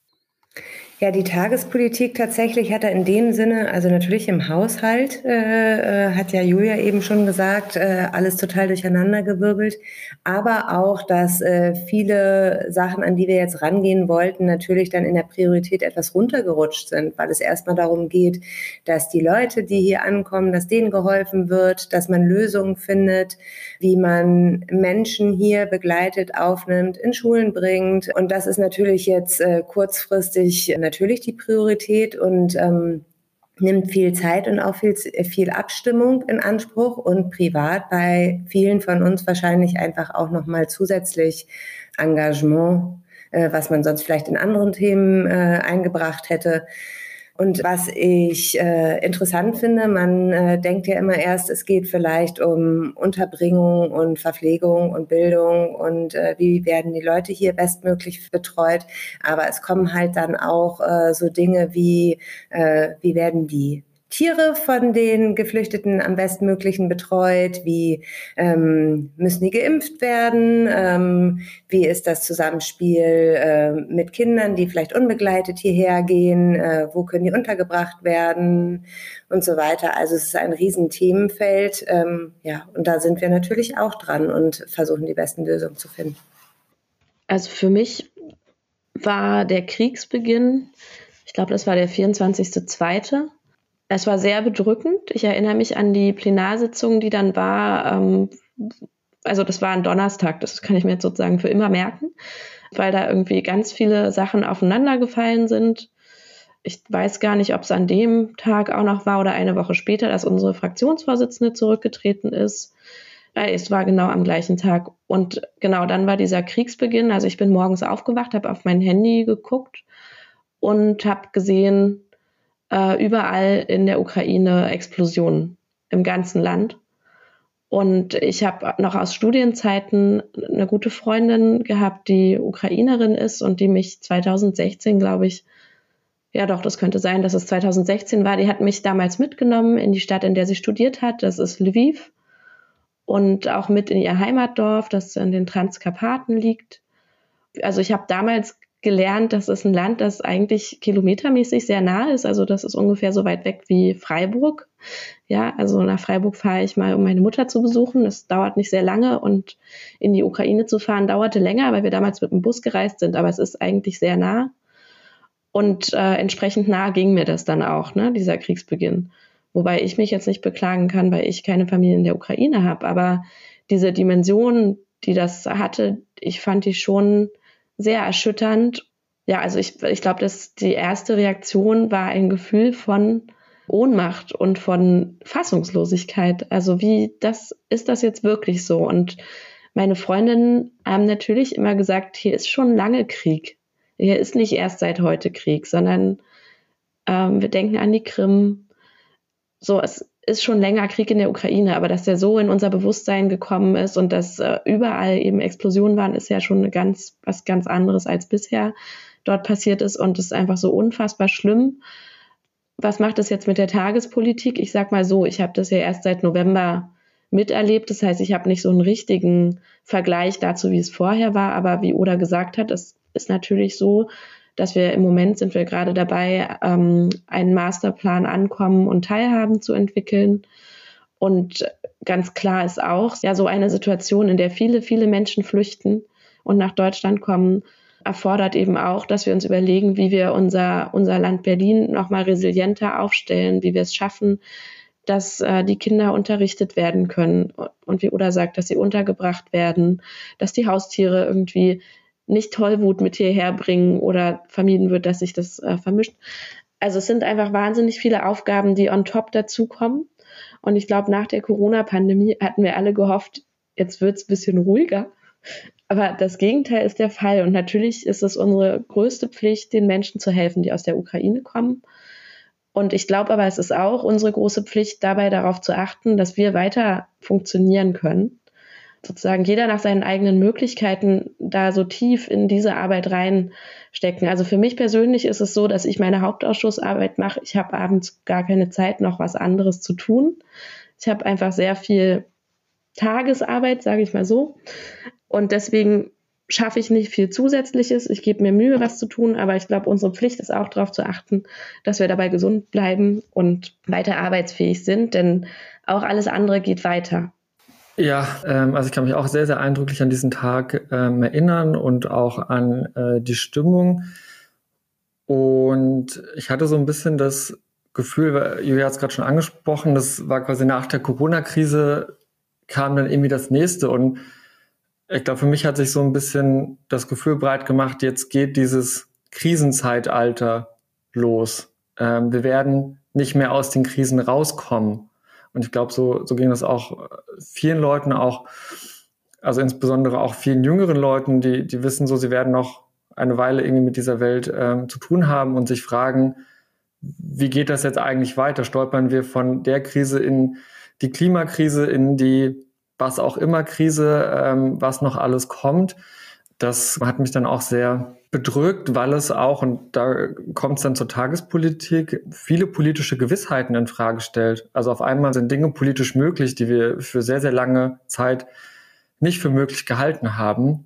Ja, die Tagespolitik tatsächlich hat er in dem Sinne, also natürlich im Haushalt, äh, äh, hat ja Julia eben schon gesagt, äh, alles total durcheinandergewirbelt, aber auch, dass äh, viele Sachen, an die wir jetzt rangehen wollten, natürlich dann in der Priorität etwas runtergerutscht sind, weil es erstmal darum geht, dass die Leute, die hier ankommen, dass denen geholfen wird, dass man Lösungen findet, wie man Menschen hier begleitet, aufnimmt, in Schulen bringt. Und das ist natürlich jetzt äh, kurzfristig natürlich die Priorität und ähm, nimmt viel Zeit und auch viel, viel Abstimmung in Anspruch und privat bei vielen von uns wahrscheinlich einfach auch nochmal zusätzlich Engagement, äh, was man sonst vielleicht in anderen Themen äh, eingebracht hätte. Und was ich äh, interessant finde, man äh, denkt ja immer erst, es geht vielleicht um Unterbringung und Verpflegung und Bildung und äh, wie werden die Leute hier bestmöglich betreut. Aber es kommen halt dann auch äh, so Dinge wie, äh, wie werden die Tiere von den Geflüchteten am bestmöglichen betreut? Wie ähm, müssen die geimpft werden? Ähm, wie ist das Zusammenspiel äh, mit Kindern, die vielleicht unbegleitet hierher gehen? Äh, wo können die untergebracht werden? Und so weiter. Also es ist ein Riesenthemenfeld. Ähm, ja, und da sind wir natürlich auch dran und versuchen die besten Lösungen zu finden. Also für mich war der Kriegsbeginn, ich glaube, das war der 24.2 es war sehr bedrückend. Ich erinnere mich an die Plenarsitzung, die dann war. Ähm, also das war ein Donnerstag, das kann ich mir jetzt sozusagen für immer merken, weil da irgendwie ganz viele Sachen aufeinander gefallen sind. Ich weiß gar nicht, ob es an dem Tag auch noch war oder eine Woche später, dass unsere Fraktionsvorsitzende zurückgetreten ist. Es war genau am gleichen Tag. Und genau dann war dieser Kriegsbeginn. Also ich bin morgens aufgewacht, habe auf mein Handy geguckt und habe gesehen, äh, überall in der Ukraine Explosionen im ganzen Land. Und ich habe noch aus Studienzeiten eine gute Freundin gehabt, die Ukrainerin ist und die mich 2016, glaube ich, ja doch, das könnte sein, dass es 2016 war, die hat mich damals mitgenommen in die Stadt, in der sie studiert hat. Das ist Lviv. Und auch mit in ihr Heimatdorf, das in den Transkarpaten liegt. Also ich habe damals gelernt, das ist ein Land, das eigentlich kilometermäßig sehr nah ist. Also das ist ungefähr so weit weg wie Freiburg. Ja, also nach Freiburg fahre ich mal, um meine Mutter zu besuchen. Das dauert nicht sehr lange und in die Ukraine zu fahren dauerte länger, weil wir damals mit dem Bus gereist sind. Aber es ist eigentlich sehr nah. Und äh, entsprechend nah ging mir das dann auch, ne, dieser Kriegsbeginn. Wobei ich mich jetzt nicht beklagen kann, weil ich keine Familie in der Ukraine habe. Aber diese Dimension, die das hatte, ich fand die schon sehr erschütternd. Ja, also ich, ich glaube, dass die erste Reaktion war ein Gefühl von Ohnmacht und von Fassungslosigkeit. Also wie das ist das jetzt wirklich so? Und meine Freundinnen haben natürlich immer gesagt, hier ist schon lange Krieg. Hier ist nicht erst seit heute Krieg, sondern ähm, wir denken an die Krim. So, es ist schon länger Krieg in der Ukraine, aber dass der so in unser Bewusstsein gekommen ist und dass äh, überall eben Explosionen waren, ist ja schon ganz, was ganz anderes als bisher dort passiert ist und ist einfach so unfassbar schlimm. Was macht das jetzt mit der Tagespolitik? Ich sag mal so, ich habe das ja erst seit November miterlebt. Das heißt, ich habe nicht so einen richtigen Vergleich dazu, wie es vorher war. Aber wie Oda gesagt hat, es ist natürlich so, dass wir im Moment sind wir gerade dabei, ähm, einen Masterplan Ankommen und Teilhaben zu entwickeln. Und ganz klar ist auch, ja, so eine Situation, in der viele, viele Menschen flüchten und nach Deutschland kommen, erfordert eben auch, dass wir uns überlegen, wie wir unser, unser Land Berlin nochmal resilienter aufstellen, wie wir es schaffen, dass äh, die Kinder unterrichtet werden können und wie Uda sagt, dass sie untergebracht werden, dass die Haustiere irgendwie nicht Tollwut mit hierher bringen oder vermieden wird, dass sich das äh, vermischt. Also es sind einfach wahnsinnig viele Aufgaben, die on top dazukommen. Und ich glaube, nach der Corona-Pandemie hatten wir alle gehofft, jetzt wird es ein bisschen ruhiger. Aber das Gegenteil ist der Fall. Und natürlich ist es unsere größte Pflicht, den Menschen zu helfen, die aus der Ukraine kommen. Und ich glaube aber, es ist auch unsere große Pflicht, dabei darauf zu achten, dass wir weiter funktionieren können. Sozusagen jeder nach seinen eigenen Möglichkeiten da so tief in diese Arbeit reinstecken. Also für mich persönlich ist es so, dass ich meine Hauptausschussarbeit mache. Ich habe abends gar keine Zeit, noch was anderes zu tun. Ich habe einfach sehr viel Tagesarbeit, sage ich mal so. Und deswegen schaffe ich nicht viel Zusätzliches. Ich gebe mir Mühe, was zu tun, aber ich glaube, unsere Pflicht ist auch darauf zu achten, dass wir dabei gesund bleiben und weiter arbeitsfähig sind, denn auch alles andere geht weiter. Ja, ähm, also ich kann mich auch sehr, sehr eindrücklich an diesen Tag ähm, erinnern und auch an äh, die Stimmung. Und ich hatte so ein bisschen das Gefühl, Julia hat es gerade schon angesprochen, das war quasi nach der Corona-Krise kam dann irgendwie das nächste und ich glaube, für mich hat sich so ein bisschen das Gefühl breit gemacht, jetzt geht dieses Krisenzeitalter los. Ähm, wir werden nicht mehr aus den Krisen rauskommen. Und ich glaube, so, so ging das auch vielen Leuten, auch, also insbesondere auch vielen jüngeren Leuten, die, die wissen so, sie werden noch eine Weile irgendwie mit dieser Welt ähm, zu tun haben und sich fragen, wie geht das jetzt eigentlich weiter? Stolpern wir von der Krise in die Klimakrise, in die was auch immer Krise, ähm, was noch alles kommt. Das hat mich dann auch sehr bedrückt, weil es auch, und da kommt es dann zur Tagespolitik, viele politische Gewissheiten in Frage stellt. Also auf einmal sind Dinge politisch möglich, die wir für sehr, sehr lange Zeit nicht für möglich gehalten haben.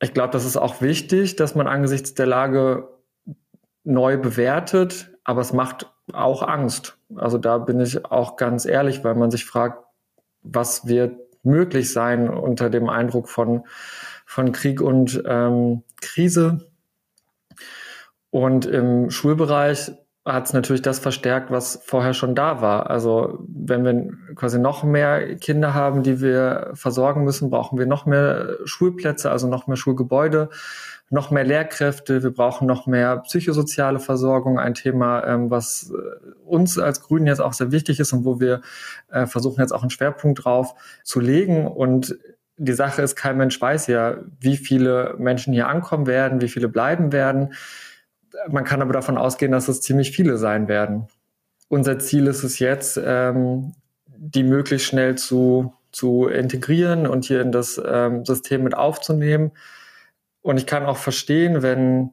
Ich glaube, das ist auch wichtig, dass man angesichts der Lage neu bewertet, aber es macht auch Angst. Also da bin ich auch ganz ehrlich, weil man sich fragt, was wird möglich sein unter dem Eindruck von, von Krieg und ähm, Krise. Und im Schulbereich hat es natürlich das verstärkt, was vorher schon da war. Also wenn wir quasi noch mehr Kinder haben, die wir versorgen müssen, brauchen wir noch mehr Schulplätze, also noch mehr Schulgebäude, noch mehr Lehrkräfte. Wir brauchen noch mehr psychosoziale Versorgung, ein Thema, ähm, was äh, uns als Grünen jetzt auch sehr wichtig ist und wo wir äh, versuchen jetzt auch einen Schwerpunkt drauf zu legen. Und die Sache ist, kein Mensch weiß ja, wie viele Menschen hier ankommen werden, wie viele bleiben werden. Man kann aber davon ausgehen, dass es ziemlich viele sein werden. Unser Ziel ist es jetzt, ähm, die möglichst schnell zu, zu integrieren und hier in das ähm, System mit aufzunehmen. Und ich kann auch verstehen, wenn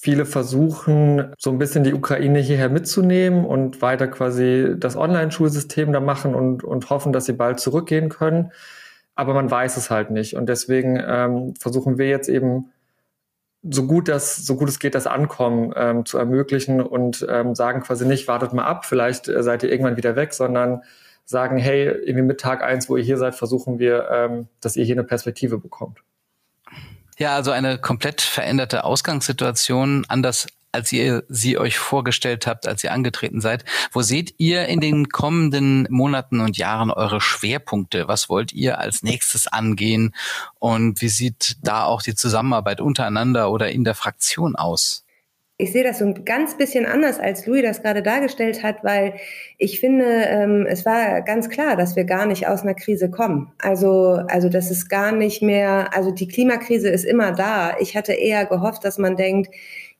viele versuchen, so ein bisschen die Ukraine hierher mitzunehmen und weiter quasi das Online-Schulsystem da machen und, und hoffen, dass sie bald zurückgehen können. Aber man weiß es halt nicht. Und deswegen ähm, versuchen wir jetzt eben so gut das, so gut es geht, das Ankommen ähm, zu ermöglichen und ähm, sagen quasi nicht, wartet mal ab, vielleicht äh, seid ihr irgendwann wieder weg, sondern sagen, hey, irgendwie mit Tag eins, wo ihr hier seid, versuchen wir, ähm, dass ihr hier eine Perspektive bekommt. Ja, also eine komplett veränderte Ausgangssituation, anders als ihr sie euch vorgestellt habt, als ihr angetreten seid. Wo seht ihr in den kommenden Monaten und Jahren eure Schwerpunkte? Was wollt ihr als nächstes angehen? Und wie sieht da auch die Zusammenarbeit untereinander oder in der Fraktion aus? ich sehe das so ein ganz bisschen anders, als Louis das gerade dargestellt hat, weil ich finde, ähm, es war ganz klar, dass wir gar nicht aus einer Krise kommen. Also, also das ist gar nicht mehr, also die Klimakrise ist immer da. Ich hatte eher gehofft, dass man denkt,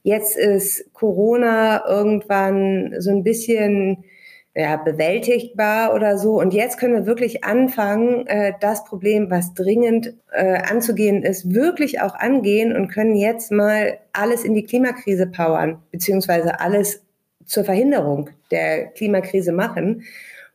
jetzt ist Corona irgendwann so ein bisschen ja, bewältigbar oder so. Und jetzt können wir wirklich anfangen, äh, das Problem, was dringend äh, anzugehen ist, wirklich auch angehen und können jetzt mal alles in die Klimakrise powern, beziehungsweise alles zur Verhinderung der Klimakrise machen.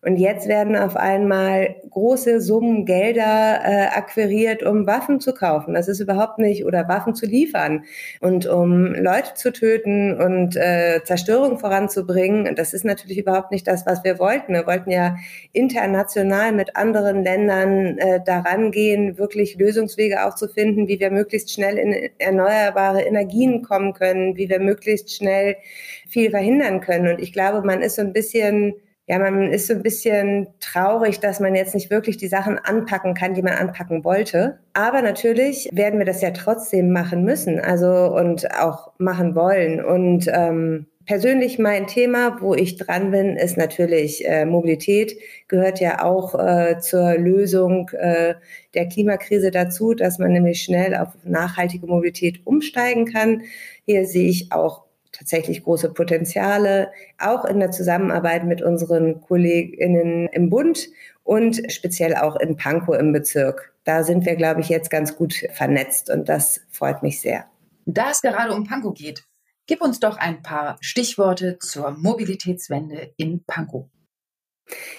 Und jetzt werden auf einmal große Summen Gelder äh, akquiriert, um Waffen zu kaufen. Das ist überhaupt nicht, oder Waffen zu liefern und um Leute zu töten und äh, Zerstörung voranzubringen. Das ist natürlich überhaupt nicht das, was wir wollten. Wir wollten ja international mit anderen Ländern äh, daran gehen, wirklich Lösungswege auch zu finden, wie wir möglichst schnell in erneuerbare Energien kommen können, wie wir möglichst schnell viel verhindern können. Und ich glaube, man ist so ein bisschen ja, man ist so ein bisschen traurig, dass man jetzt nicht wirklich die Sachen anpacken kann, die man anpacken wollte. Aber natürlich werden wir das ja trotzdem machen müssen, also und auch machen wollen. Und ähm, persönlich mein Thema, wo ich dran bin, ist natürlich äh, Mobilität, gehört ja auch äh, zur Lösung äh, der Klimakrise dazu, dass man nämlich schnell auf nachhaltige Mobilität umsteigen kann. Hier sehe ich auch tatsächlich große Potenziale, auch in der Zusammenarbeit mit unseren Kolleginnen im Bund und speziell auch in Pankow im Bezirk. Da sind wir, glaube ich, jetzt ganz gut vernetzt und das freut mich sehr. Da es gerade um Pankow geht, gib uns doch ein paar Stichworte zur Mobilitätswende in Pankow.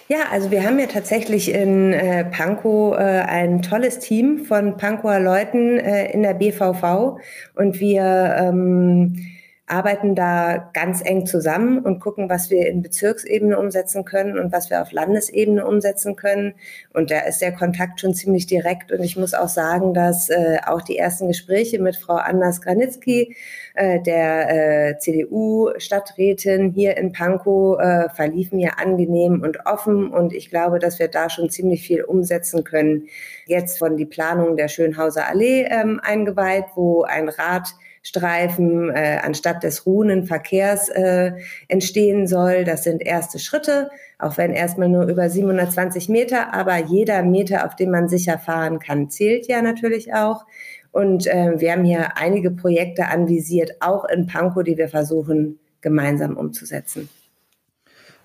Ja, also wir haben ja tatsächlich in äh, Pankow äh, ein tolles Team von Pankower Leuten äh, in der BVV und wir ähm, arbeiten da ganz eng zusammen und gucken, was wir in Bezirksebene umsetzen können und was wir auf Landesebene umsetzen können. Und da ist der Kontakt schon ziemlich direkt. Und ich muss auch sagen, dass äh, auch die ersten Gespräche mit Frau Anders Granitzky, äh, der äh, CDU-Stadträtin hier in Pankow, äh, verliefen ja angenehm und offen. Und ich glaube, dass wir da schon ziemlich viel umsetzen können. Jetzt von die Planung der Schönhauser Allee ähm, eingeweiht, wo ein Rad Streifen äh, anstatt des ruhenden Verkehrs äh, entstehen soll. Das sind erste Schritte, auch wenn erstmal nur über 720 Meter, aber jeder Meter, auf dem man sicher fahren kann, zählt ja natürlich auch. Und äh, wir haben hier einige Projekte anvisiert, auch in Pankow, die wir versuchen gemeinsam umzusetzen.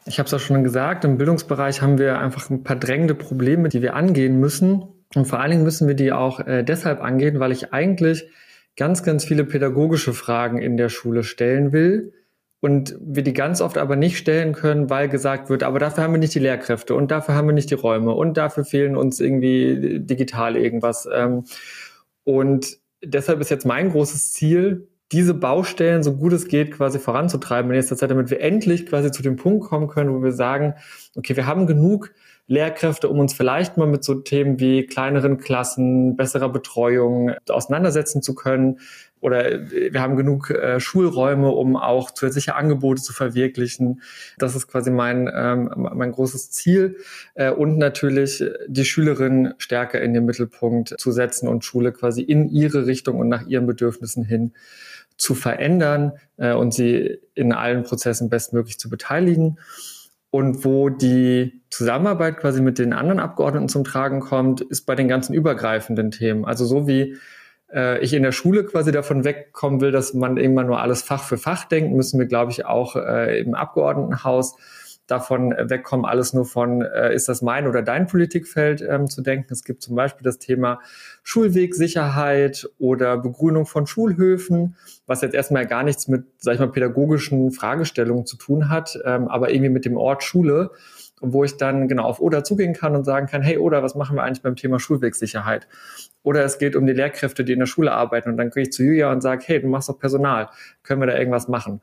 Ich habe es auch schon gesagt, im Bildungsbereich haben wir einfach ein paar drängende Probleme, die wir angehen müssen. Und vor allen Dingen müssen wir die auch äh, deshalb angehen, weil ich eigentlich ganz, ganz viele pädagogische Fragen in der Schule stellen will und wir die ganz oft aber nicht stellen können, weil gesagt wird, aber dafür haben wir nicht die Lehrkräfte und dafür haben wir nicht die Räume und dafür fehlen uns irgendwie digital irgendwas. Ähm, und deshalb ist jetzt mein großes Ziel, diese Baustellen so gut es geht quasi voranzutreiben in nächster Zeit, damit wir endlich quasi zu dem Punkt kommen können, wo wir sagen, okay, wir haben genug Lehrkräfte, um uns vielleicht mal mit so Themen wie kleineren Klassen, besserer Betreuung auseinandersetzen zu können. Oder wir haben genug äh, Schulräume, um auch zusätzliche Angebote zu verwirklichen. Das ist quasi mein, ähm, mein großes Ziel. Äh, und natürlich die Schülerinnen stärker in den Mittelpunkt zu setzen und Schule quasi in ihre Richtung und nach ihren Bedürfnissen hin zu verändern äh, und sie in allen Prozessen bestmöglich zu beteiligen und wo die Zusammenarbeit quasi mit den anderen Abgeordneten zum Tragen kommt, ist bei den ganzen übergreifenden Themen. Also so wie äh, ich in der Schule quasi davon wegkommen will, dass man irgendwann nur alles Fach für Fach denkt, müssen wir, glaube ich, auch äh, im Abgeordnetenhaus davon wegkommen, alles nur von, äh, ist das mein oder dein Politikfeld ähm, zu denken. Es gibt zum Beispiel das Thema Schulwegsicherheit oder Begrünung von Schulhöfen, was jetzt erstmal gar nichts mit, sag ich mal, pädagogischen Fragestellungen zu tun hat, ähm, aber irgendwie mit dem Ort Schule wo ich dann genau auf Oder zugehen kann und sagen kann, hey Oder, was machen wir eigentlich beim Thema Schulwegsicherheit? Oder es geht um die Lehrkräfte, die in der Schule arbeiten und dann gehe ich zu Julia und sage, hey, du machst doch Personal, können wir da irgendwas machen?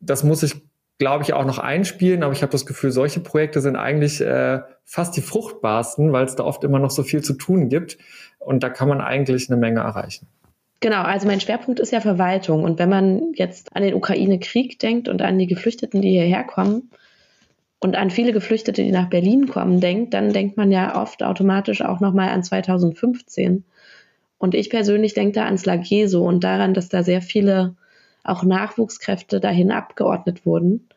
Das muss ich glaube ich, auch noch einspielen, aber ich habe das Gefühl, solche Projekte sind eigentlich äh, fast die fruchtbarsten, weil es da oft immer noch so viel zu tun gibt und da kann man eigentlich eine Menge erreichen. Genau, also mein Schwerpunkt ist ja Verwaltung und wenn man jetzt an den Ukraine-Krieg denkt und an die Geflüchteten, die hierher kommen und an viele Geflüchtete, die nach Berlin kommen, denkt, dann denkt man ja oft automatisch auch nochmal an 2015. Und ich persönlich denke da ans Lageso und daran, dass da sehr viele auch Nachwuchskräfte dahin abgeordnet wurden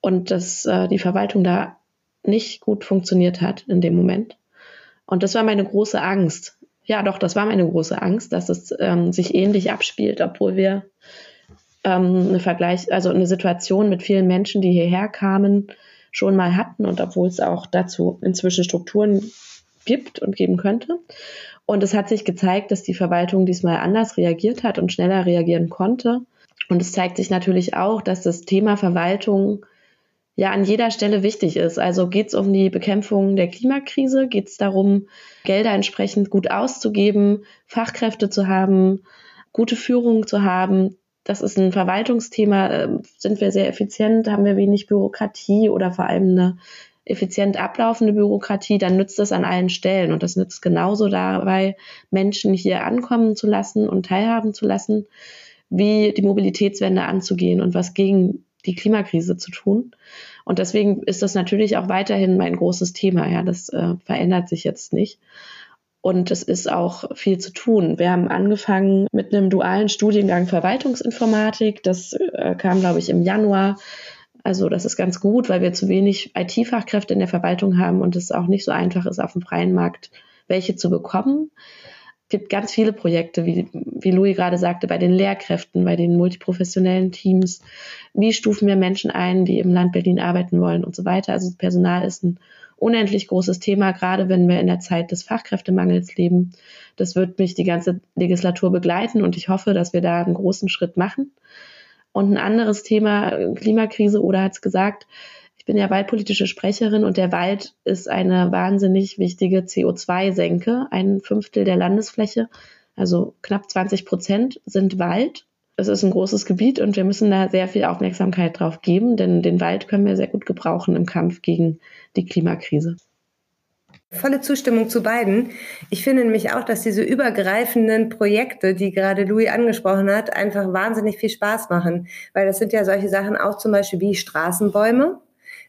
und dass äh, die Verwaltung da nicht gut funktioniert hat in dem Moment. Und das war meine große Angst. Ja, doch, das war meine große Angst, dass es ähm, sich ähnlich abspielt, obwohl wir ähm, eine Vergleich, also eine Situation mit vielen Menschen, die hierher kamen, schon mal hatten und obwohl es auch dazu inzwischen Strukturen gibt und geben könnte. Und es hat sich gezeigt, dass die Verwaltung diesmal anders reagiert hat und schneller reagieren konnte und es zeigt sich natürlich auch, dass das Thema Verwaltung ja an jeder Stelle wichtig ist. Also geht es um die Bekämpfung der Klimakrise, geht es darum, Gelder entsprechend gut auszugeben, Fachkräfte zu haben, gute Führung zu haben. Das ist ein Verwaltungsthema. Ähm, sind wir sehr effizient? Haben wir wenig Bürokratie oder vor allem eine effizient ablaufende Bürokratie, dann nützt das an allen Stellen. Und das nützt genauso dabei, Menschen hier ankommen zu lassen und teilhaben zu lassen wie die Mobilitätswende anzugehen und was gegen die Klimakrise zu tun. Und deswegen ist das natürlich auch weiterhin mein großes Thema. Ja, das äh, verändert sich jetzt nicht. Und es ist auch viel zu tun. Wir haben angefangen mit einem dualen Studiengang Verwaltungsinformatik. Das äh, kam, glaube ich, im Januar. Also das ist ganz gut, weil wir zu wenig IT-Fachkräfte in der Verwaltung haben und es auch nicht so einfach ist, auf dem freien Markt welche zu bekommen. Gibt ganz viele Projekte, wie, wie Louis gerade sagte, bei den Lehrkräften, bei den multiprofessionellen Teams. Wie stufen wir Menschen ein, die im Land Berlin arbeiten wollen und so weiter. Also Personal ist ein unendlich großes Thema, gerade wenn wir in der Zeit des Fachkräftemangels leben. Das wird mich die ganze Legislatur begleiten und ich hoffe, dass wir da einen großen Schritt machen. Und ein anderes Thema, Klimakrise, oder hat es gesagt, bin ja waldpolitische Sprecherin und der Wald ist eine wahnsinnig wichtige CO2-Senke. Ein Fünftel der Landesfläche, also knapp 20 Prozent, sind Wald es ist ein großes Gebiet und wir müssen da sehr viel Aufmerksamkeit drauf geben, denn den Wald können wir sehr gut gebrauchen im Kampf gegen die Klimakrise. Volle Zustimmung zu beiden. Ich finde nämlich auch, dass diese übergreifenden Projekte, die gerade Louis angesprochen hat, einfach wahnsinnig viel Spaß machen. Weil das sind ja solche Sachen auch zum Beispiel wie Straßenbäume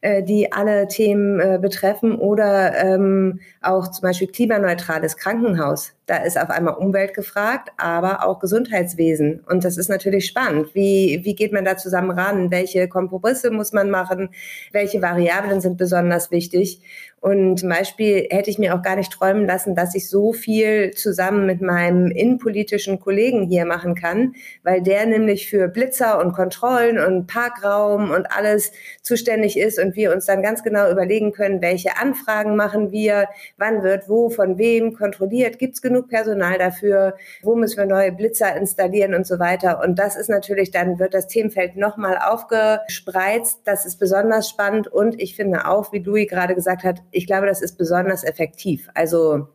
äh, die alle Themen äh, betreffen oder ähm, auch zum Beispiel klimaneutrales Krankenhaus. Da ist auf einmal Umwelt gefragt, aber auch Gesundheitswesen. Und das ist natürlich spannend. Wie, wie geht man da zusammen ran? Welche Kompromisse muss man machen? Welche Variablen sind besonders wichtig? Und zum Beispiel hätte ich mir auch gar nicht träumen lassen, dass ich so viel zusammen mit meinem innenpolitischen Kollegen hier machen kann, weil der nämlich für Blitzer und Kontrollen und Parkraum und alles zuständig ist und wir uns dann ganz genau überlegen können, welche Anfragen machen wir, wann wird wo, von wem kontrolliert, gibt es genug Personal dafür, wo müssen wir neue Blitzer installieren und so weiter. Und das ist natürlich, dann wird das Themenfeld nochmal aufgespreizt. Das ist besonders spannend und ich finde auch, wie Louis gerade gesagt hat, ich glaube, das ist besonders effektiv. Also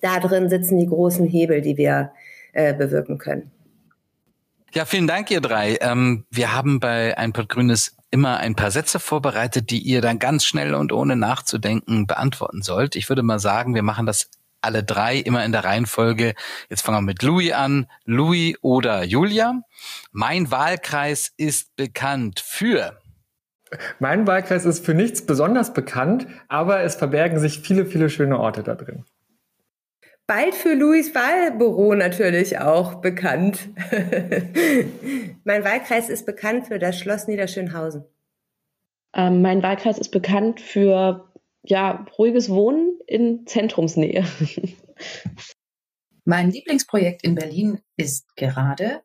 da drin sitzen die großen Hebel, die wir äh, bewirken können. Ja, vielen Dank, ihr drei. Ähm, wir haben bei Ein Pot Grünes immer ein paar Sätze vorbereitet, die ihr dann ganz schnell und ohne nachzudenken beantworten sollt. Ich würde mal sagen, wir machen das alle drei immer in der Reihenfolge. Jetzt fangen wir mit Louis an. Louis oder Julia. Mein Wahlkreis ist bekannt für mein Wahlkreis ist für nichts besonders bekannt, aber es verbergen sich viele, viele schöne Orte da drin. Bald für Louis Wahlbüro natürlich auch bekannt. mein Wahlkreis ist bekannt für das Schloss Niederschönhausen. Ähm, mein Wahlkreis ist bekannt für ja, ruhiges Wohnen in Zentrumsnähe. Mein Lieblingsprojekt in Berlin ist gerade.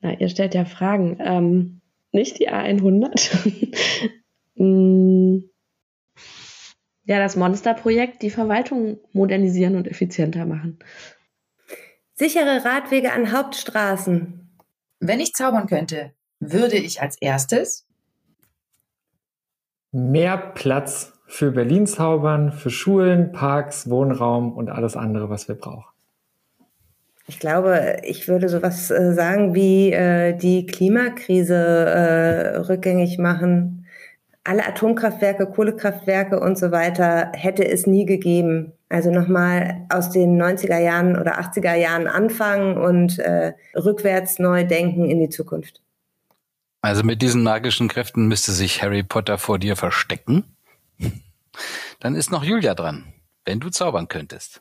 Na, ihr stellt ja Fragen. Ähm, nicht die A100. Hm. ja, das Monsterprojekt, die Verwaltung modernisieren und effizienter machen. Sichere Radwege an Hauptstraßen. Wenn ich zaubern könnte, würde ich als erstes mehr Platz für Berlin zaubern, für Schulen, Parks, Wohnraum und alles andere, was wir brauchen. Ich glaube, ich würde sowas äh, sagen wie äh, die Klimakrise äh, rückgängig machen. Alle Atomkraftwerke, Kohlekraftwerke und so weiter hätte es nie gegeben. Also nochmal aus den 90er Jahren oder 80er Jahren anfangen und äh, rückwärts neu denken in die Zukunft. Also mit diesen magischen Kräften müsste sich Harry Potter vor dir verstecken. Dann ist noch Julia dran, wenn du zaubern könntest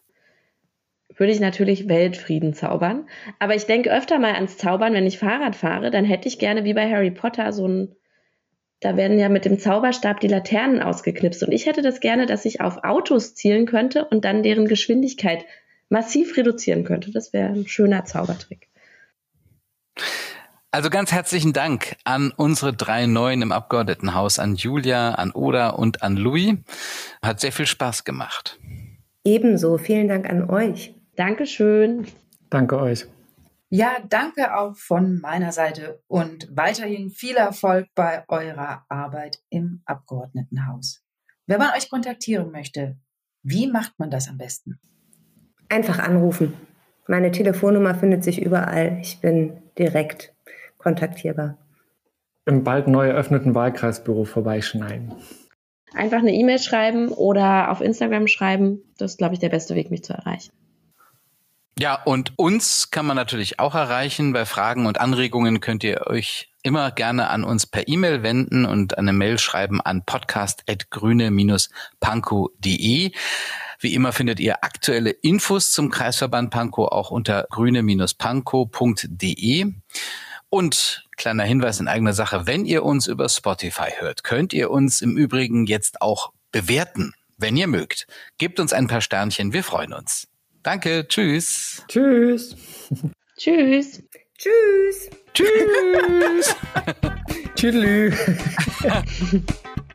würde ich natürlich Weltfrieden zaubern. Aber ich denke öfter mal ans Zaubern, wenn ich Fahrrad fahre, dann hätte ich gerne wie bei Harry Potter so ein, da werden ja mit dem Zauberstab die Laternen ausgeknipst. Und ich hätte das gerne, dass ich auf Autos zielen könnte und dann deren Geschwindigkeit massiv reduzieren könnte. Das wäre ein schöner Zaubertrick. Also ganz herzlichen Dank an unsere drei Neuen im Abgeordnetenhaus, an Julia, an Oda und an Louis. Hat sehr viel Spaß gemacht. Ebenso. Vielen Dank an euch. Dankeschön. Danke euch. Ja, danke auch von meiner Seite und weiterhin viel Erfolg bei eurer Arbeit im Abgeordnetenhaus. Wenn man euch kontaktieren möchte, wie macht man das am besten? Einfach anrufen. Meine Telefonnummer findet sich überall. Ich bin direkt kontaktierbar. Im bald neu eröffneten Wahlkreisbüro vorbeischneiden. Einfach eine E-Mail schreiben oder auf Instagram schreiben. Das ist, glaube ich, der beste Weg, mich zu erreichen. Ja, und uns kann man natürlich auch erreichen. Bei Fragen und Anregungen könnt ihr euch immer gerne an uns per E-Mail wenden und eine Mail schreiben an podcast.grüne-panko.de. Wie immer findet ihr aktuelle Infos zum Kreisverband Pankow auch unter grüne-pankow.de. Und kleiner Hinweis in eigener Sache, wenn ihr uns über Spotify hört, könnt ihr uns im Übrigen jetzt auch bewerten, wenn ihr mögt. Gebt uns ein paar Sternchen, wir freuen uns. Danke, tschüss. Tschüss. Tschüss. Tschüss. Tschüss. Tschüss.